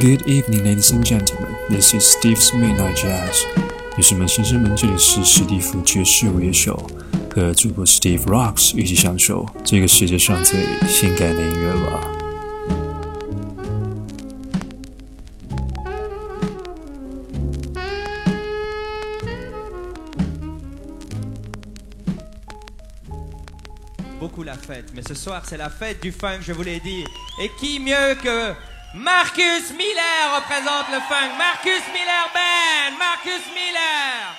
Good evening, ladies and gentlemen. This is Steve's Midnight Jazz. 女士们、先生们，这里是史蒂夫爵士午夜秀，和主播 Steve Rocks 一起享受这个世界上最性感的音乐吧。beaucoup la fête. Mais ce soir, c'est la fête du funk, je vous l'ai dit. Et qui mieux que Marcus Miller représente le funk. Marcus Miller Band. Marcus Miller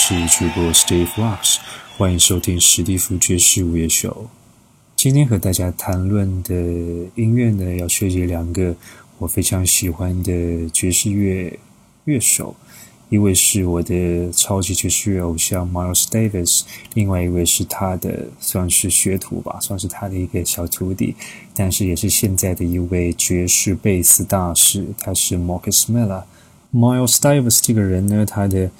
是主播 Steve Rocks，欢迎收听史蒂夫爵士午夜秀。今天和大家谈论的音乐呢，要涉及两个我非常喜欢的爵士乐乐手，一位是我的超级爵士乐偶像 Miles Davis，另外一位是他的算是学徒吧，算是他的一个小徒弟，但是也是现在的一位爵士贝斯大师，他是 Marcus Miller。Miles Davis 这个人呢，他的，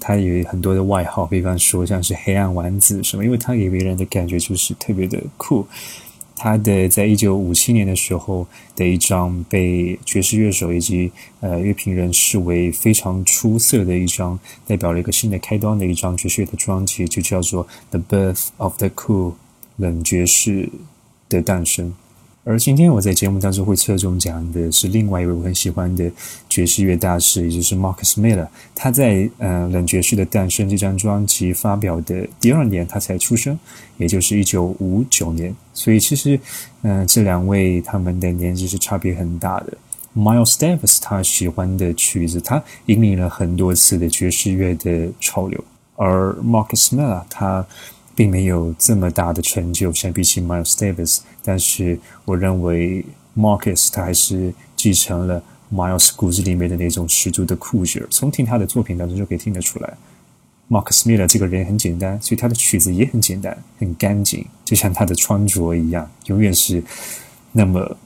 他有很多的外号，比方说像是黑暗丸子什么，因为他给别人的感觉就是特别的酷。他的在一九五七年的时候的一张被爵士乐手以及呃乐评人视为非常出色的一张，代表了一个新的开端的一张爵士乐的专辑，就叫做《The Birth of the Cool》，冷爵士的诞生。而今天我在节目当中会侧重讲的是另外一位我很喜欢的爵士乐大师，也就是 Marcus Miller。他在呃《冷爵士的诞生》这张专辑发表的第二年，他才出生，也就是一九五九年。所以其实，嗯，这两位他们的年纪是差别很大的。Miles Davis 他喜欢的曲子，他引领了很多次的爵士乐的潮流，而 Marcus Miller 他。并没有这么大的成就，相比起 Miles Davis，但是我认为 Marcus 他还是继承了 Miles 骨子里面的那种十足的酷劲儿。从听他的作品当中就可以听得出来，Marcus Miller 这个人很简单，所以他的曲子也很简单、很干净，就像他的穿着一样，永远是那么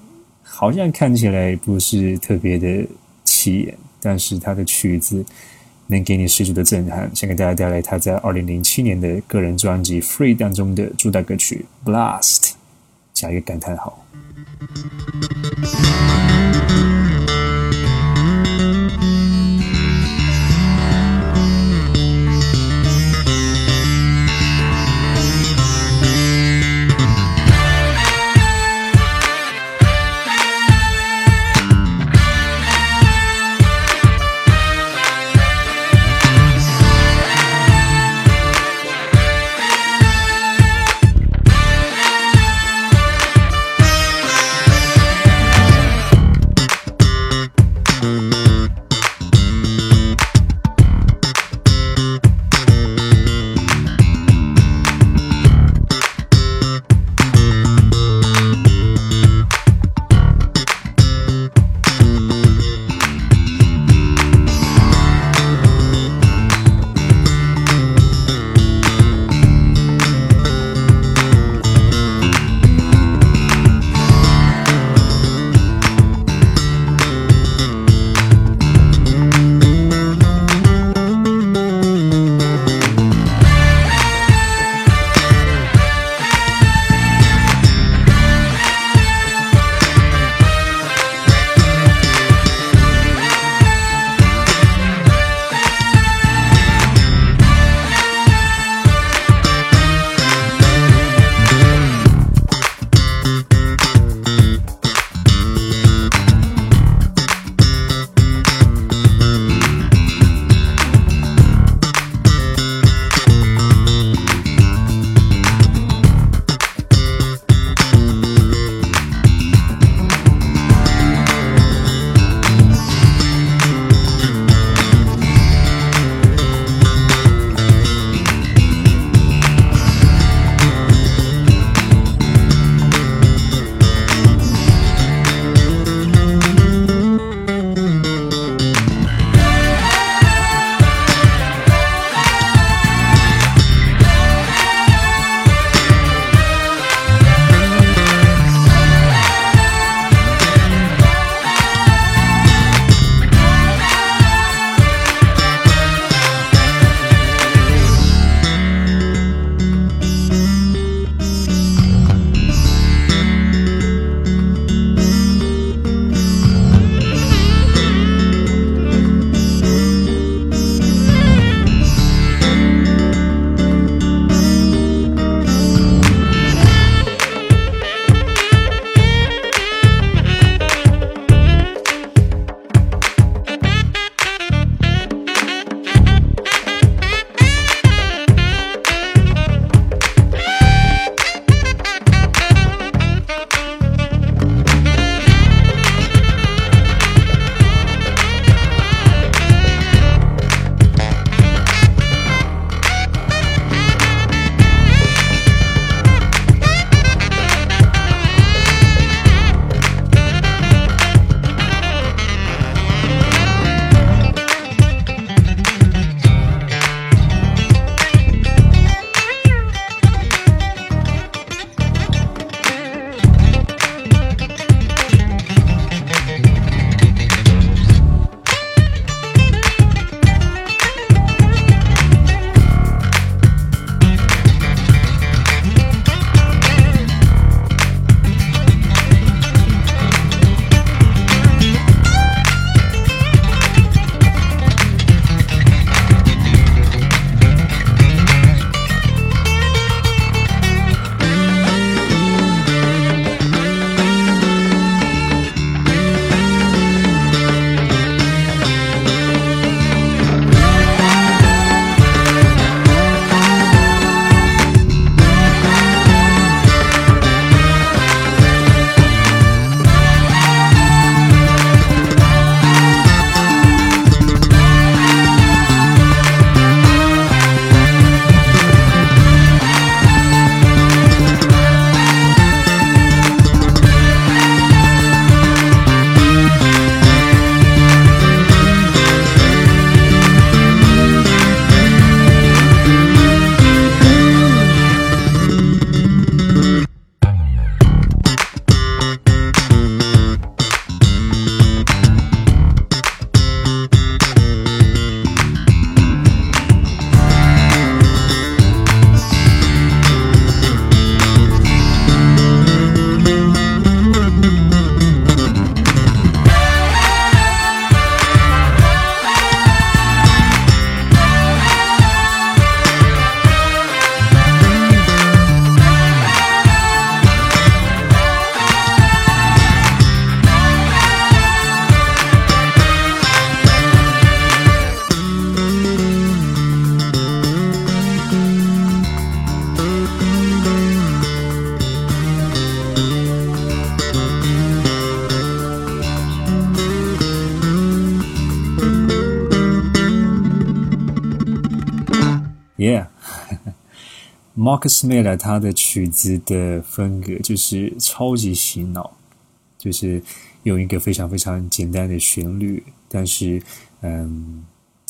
好像看起来不是特别的起眼，但是他的曲子。能给你十足的震撼。先给大家带来他在二零零七年的个人专辑《Free》当中的主打歌曲《Blast》，加一个感叹号。Yeah，Marcus Miller 他的曲子的风格就是超级洗脑，就是用一个非常非常简单的旋律，但是嗯，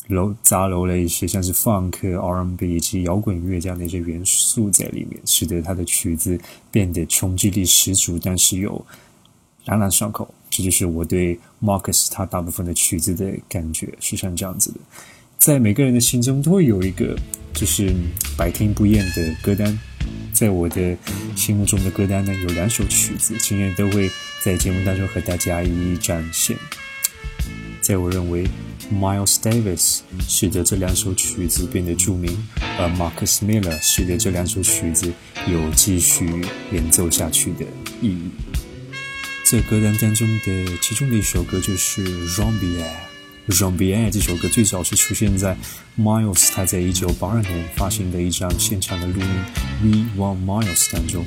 揉杂糅了一些像是 Funk、R&B 以及摇滚乐这样的一些元素在里面，使得他的曲子变得冲击力十足，但是又朗朗上口。这就是我对 Marcus 他大部分的曲子的感觉是像这样子的。在每个人的心中都会有一个就是百听不厌的歌单，在我的心目中的歌单呢，有两首曲子，今天都会在节目当中和大家一一展现。在我认为，Miles Davis 使得这两首曲子变得著名，而 Marcus Miller 使得这两首曲子有继续演奏下去的意义。在歌单当中的其中的一首歌就是 Zombie。《Zombie》这首歌最早是出现在 Miles 他在一九八二年发行的一张现场的录音《We Want Miles》当中。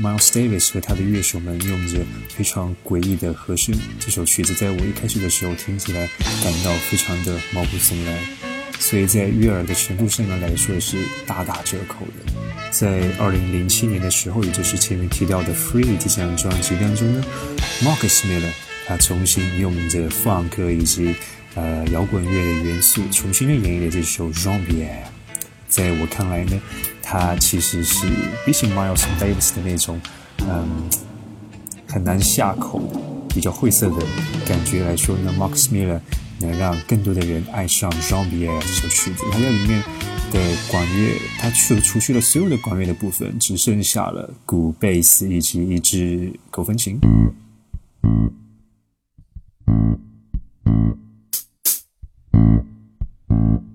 Miles Davis 和他的乐手们用着非常诡异的和声，这首曲子在我一开始的时候听起来感到非常的毛骨悚然，所以在悦耳的程度上面来说也是大打折扣的。在二零零七年的时候，也就是前面提到的《Free》这张专辑当中呢，Marcus Miller 他重新用着 Funk 以及呃，摇滚乐的元素重新的演绎了这首《Zombie》。在我看来呢，它其实是比起 Miles Davis 的那种嗯很难下口、比较晦涩的感觉来说呢，Mark Miller 能让更多的人爱上《Zombie》这首曲子。它在里面的管乐，它去除去了所有的管乐的部分，只剩下了鼓、贝斯以及一支口风琴。Thank mm -hmm. you.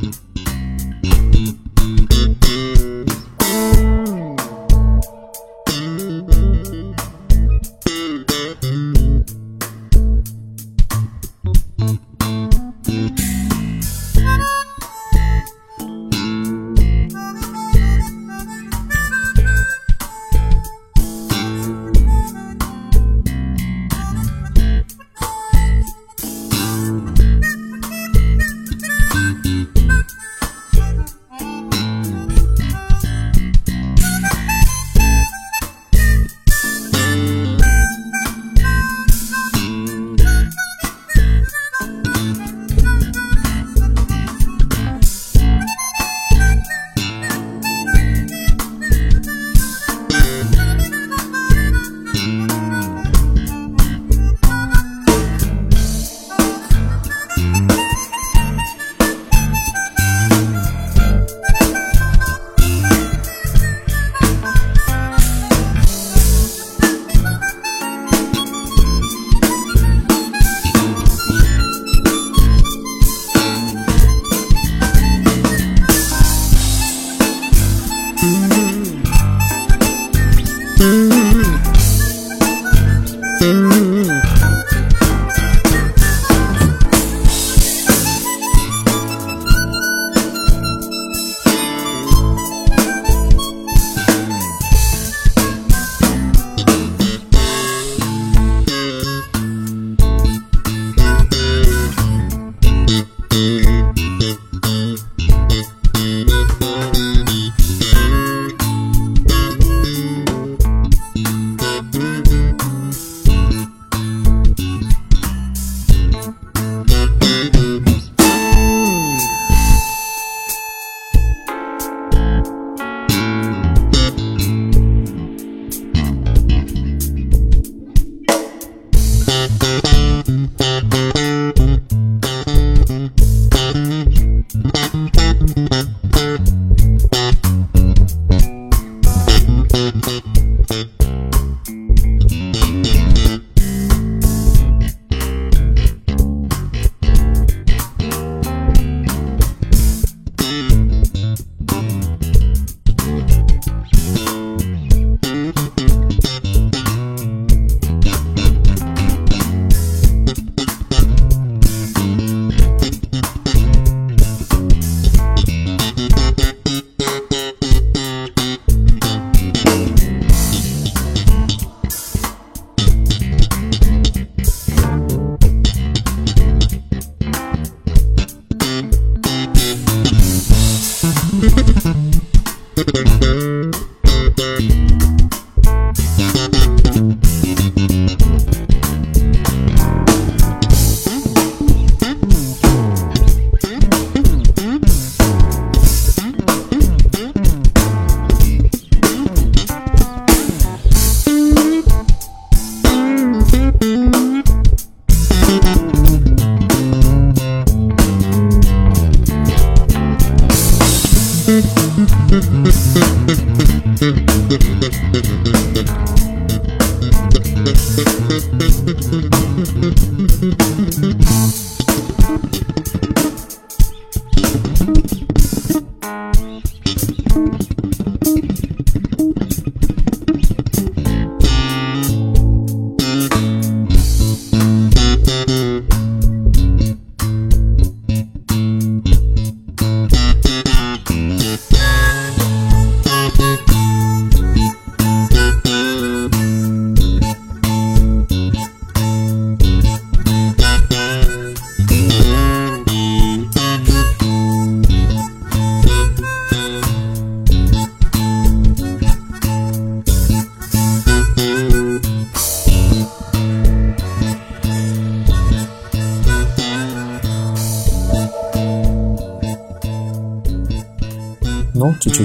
mm-hmm.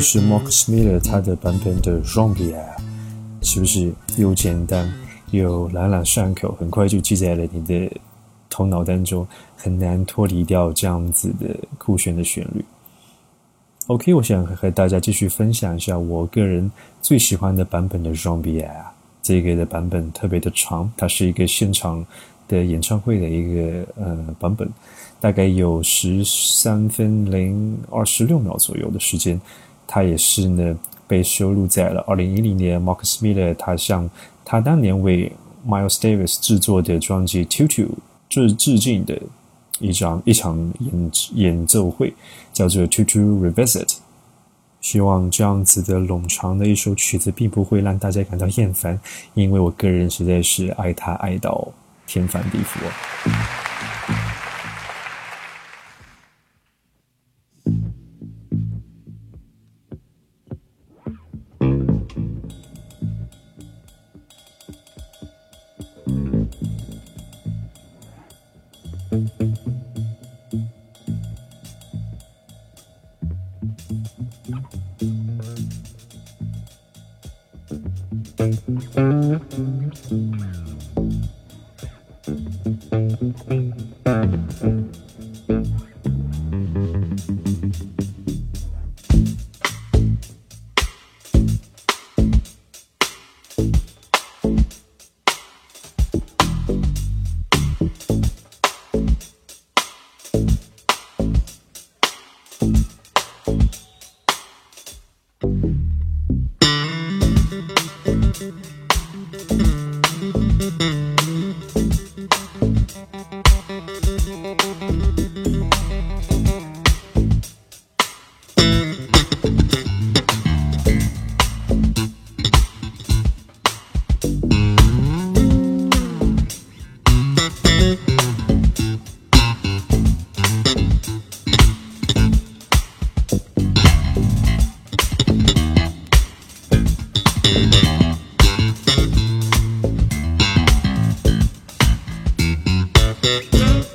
是 Marcus Miller 他的版本的 Zombie，是不是又简单又朗朗上口，很快就记在了你的头脑当中，很难脱离掉这样子的酷炫的旋律。OK，我想和大家继续分享一下我个人最喜欢的版本的 Zombie，这个的版本特别的长，它是一个现场的演唱会的一个呃版本。大概有十三分零二十六秒左右的时间，它也是呢被收录在了二零一零年 Marcus Miller 他向他当年为 Miles Davis 制作的专辑《Tutu》致致敬的一张一场演演奏会，叫做《Tutu Revisit》。希望这样子的冗长的一首曲子并不会让大家感到厌烦，因为我个人实在是爱它爱到天翻地覆。thank you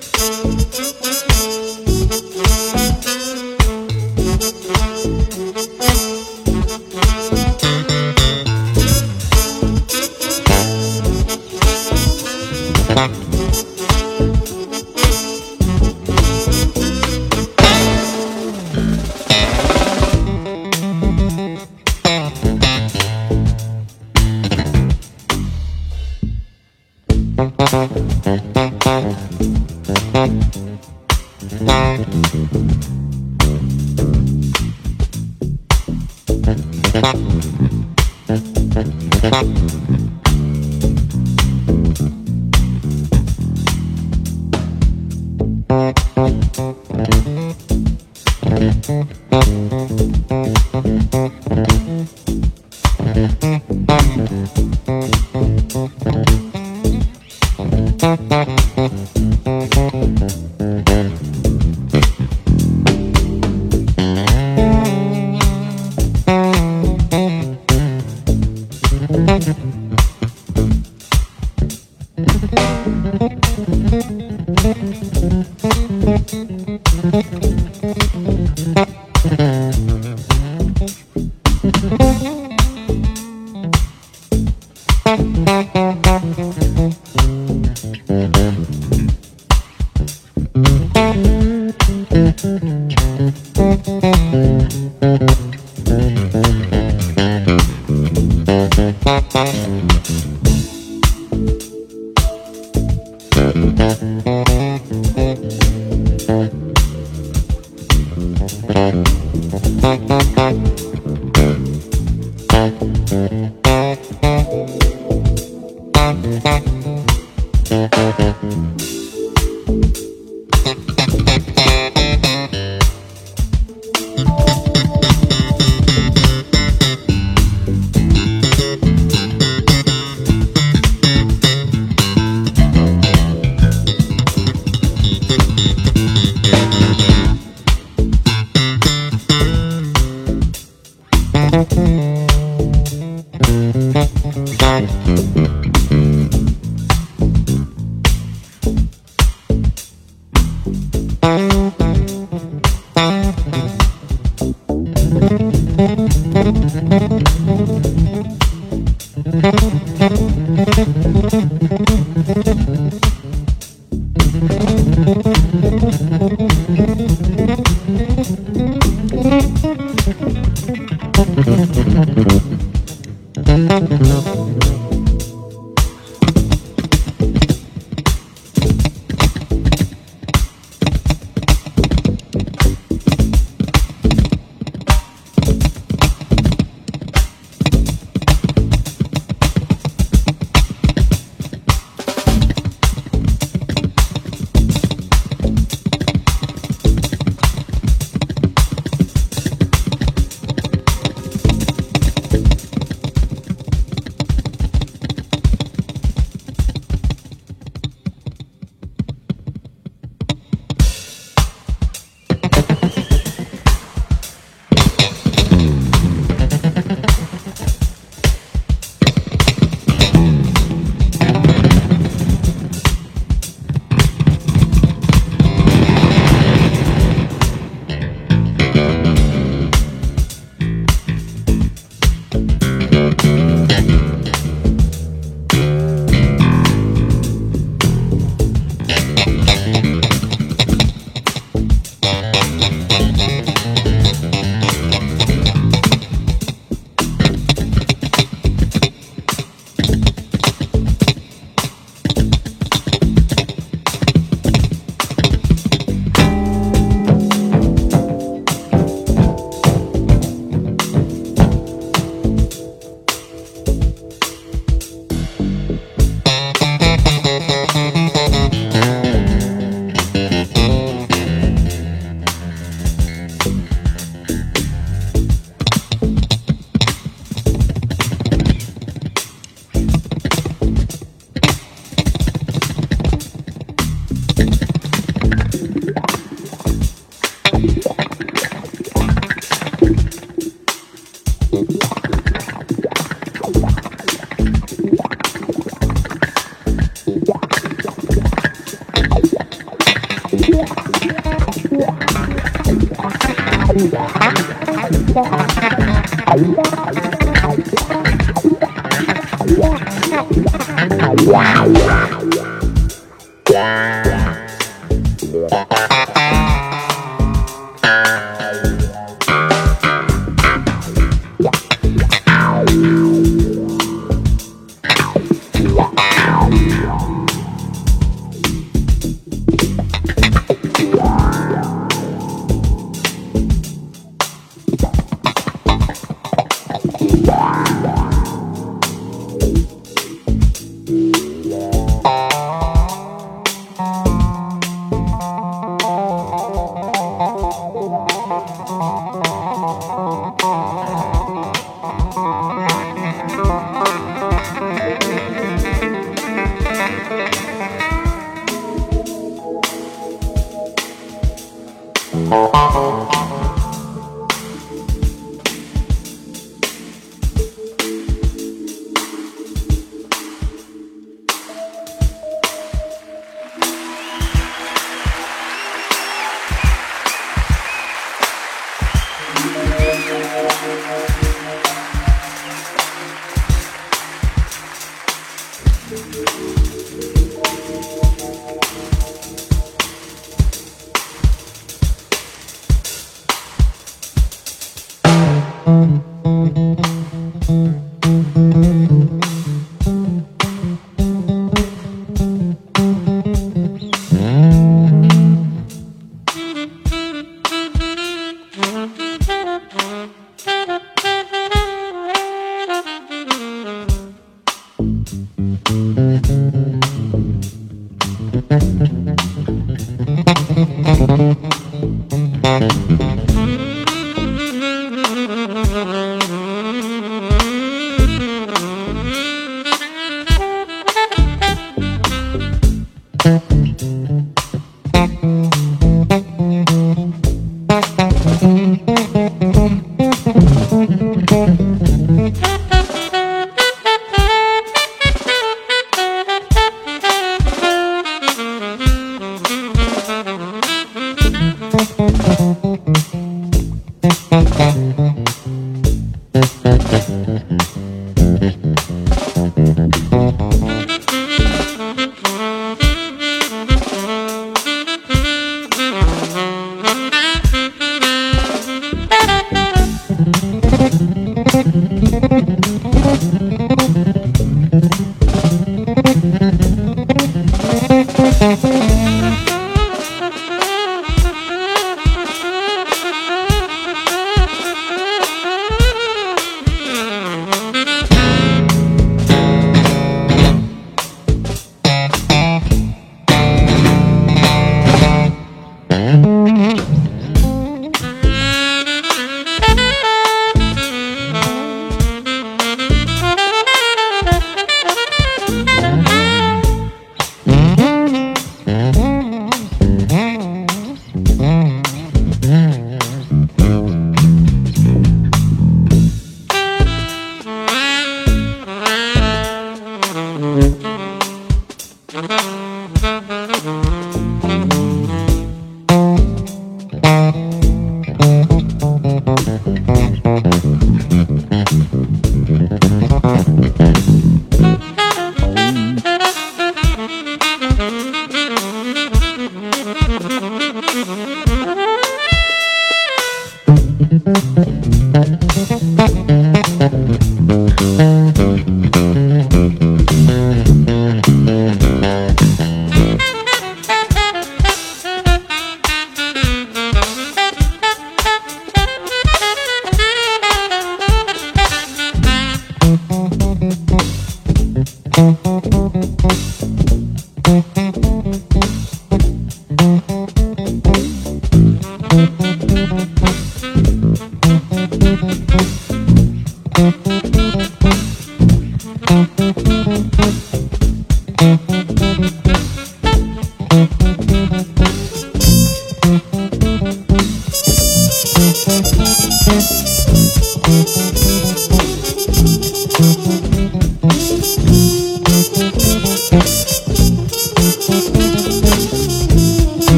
Wow.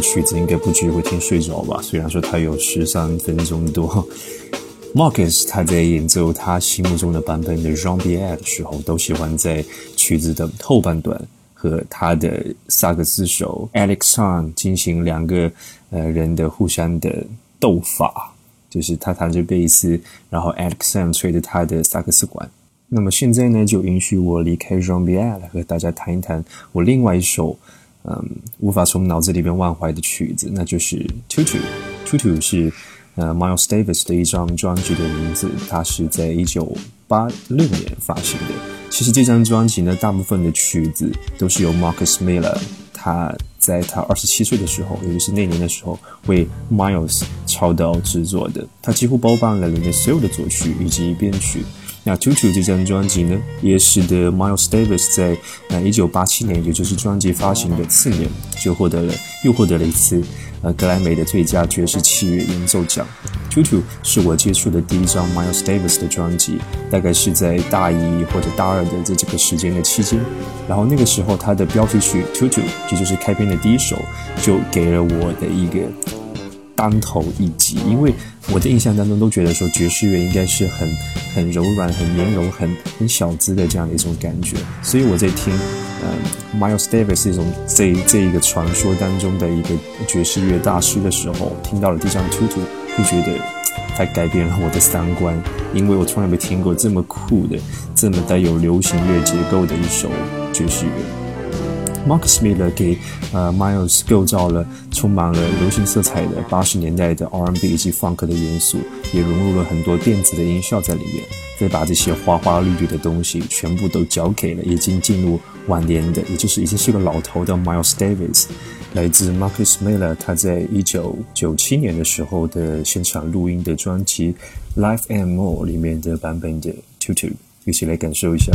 曲子应该不至于会听睡着吧。虽然说它有十三分钟多。Marcus 他在演奏他心目中的版本的 Jean Pierre 的时候，都喜欢在曲子的后半段和他的萨克斯手 Alexan 进行两个呃人的互相的斗法，就是他弹着贝斯，然后 Alexan 吹着他的萨克斯管。那么现在呢，就允许我离开 Jean Pierre 和大家谈一谈我另外一首。嗯，无法从脑子里边忘怀的曲子，那就是《Tutu》。《Tutu》是呃 Miles Davis 的一张专辑的名字，它是在一九八六年发行的。其实这张专辑呢，大部分的曲子都是由 Marcus Miller 他在他二十七岁的时候，也就是那年的时候为 Miles 操刀制作的。他几乎包办了里面所有的作曲以及编曲。那《Tutu》这张专辑呢，也使得 Miles Davis 在呃1987年，也就是专辑发行的次年，就获得了又获得了一次呃格莱美的最佳爵士器乐演奏奖。《Tutu》是我接触的第一张 Miles Davis 的专辑，大概是在大一或者大二的这几个时间的期间。然后那个时候，他的标题曲《Tutu》，也就是开篇的第一首，就给了我的一个。当头一击，因为我的印象当中都觉得说爵士乐应该是很很柔软、很绵柔、很很小资的这样的一种感觉，所以我在听，嗯，Miles Davis 这种这这一个传说当中的一个爵士乐大师的时候，听到了这张 Tutu，就觉得它改变了我的三观，因为我从来没听过这么酷的、这么带有流行乐结构的一首爵士乐。Marcus Miller 给呃 Miles 构造了充满了流行色彩的八十年代的 R&B 以及 Funk 的元素，也融入了很多电子的音效在里面，再把这些花花绿绿的东西全部都交给了已经进入晚年的，也就是已经是个老头的 Miles Davis。来自 Marcus Miller 他在一九九七年的时候的现场录音的专辑《Life and More》里面的版本的 Tutu，一起来感受一下。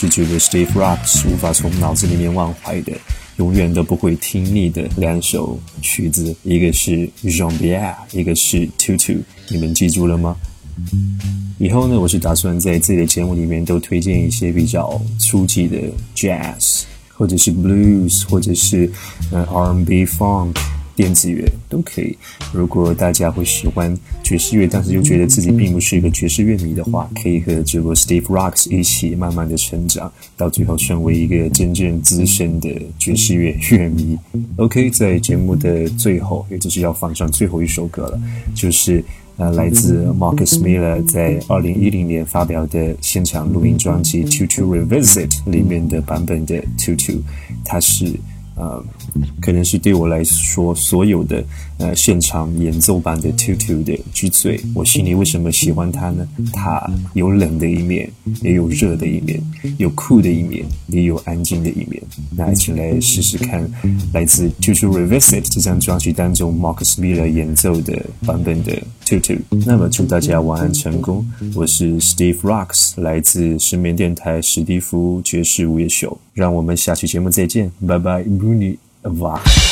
是这个 Steve Rocks 无法从脑子里面忘怀的、永远都不会听腻的两首曲子，一个是 Jean Pierre，一个是 Tutu，你们记住了吗？以后呢，我是打算在自己的节目里面都推荐一些比较初级的 Jazz，或者是 Blues，或者是呃 R&B Funk。电子乐都可以。如果大家会喜欢爵士乐，但是又觉得自己并不是一个爵士乐迷的话，可以和这个 Steve Rocks 一起慢慢的成长，到最后成为一个真正资深的爵士乐乐迷。OK，在节目的最后，也就是要放上最后一首歌了，就是呃来自 Marcus Miller 在二零一零年发表的现场录音专辑《To To Revisit》里面的版本的 To To，它是。呃，可能是对我来说，所有的呃现场演奏版的 Tutu 的之最。我心里为什么喜欢它呢？它有冷的一面，也有热的一面，有酷的一面，也有安静的一面。那一起来试试看，来自 Tutu Revisit 这张专辑当中 Marcus Miller 演奏的版本的 Tutu。那么祝大家晚安成功。我是 Steve Rocks，来自失眠电台史蒂夫爵士午夜秀。让我们下期节目再见，拜拜。Bruni V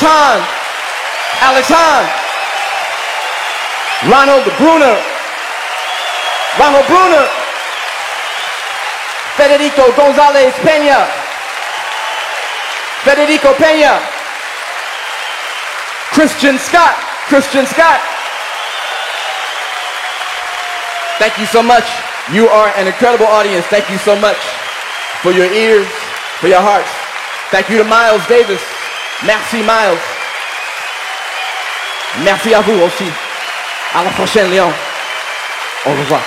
Alex Hahn. Alex Hahn. Ronald Bruner. Ronald Bruner. Federico Gonzalez Pena. Federico Pena. Christian Scott. Christian Scott. Thank you so much. You are an incredible audience. Thank you so much for your ears, for your hearts. Thank you to Miles Davis. Merci Miles. Merci à vous aussi. À la prochaine, Léon. Au revoir.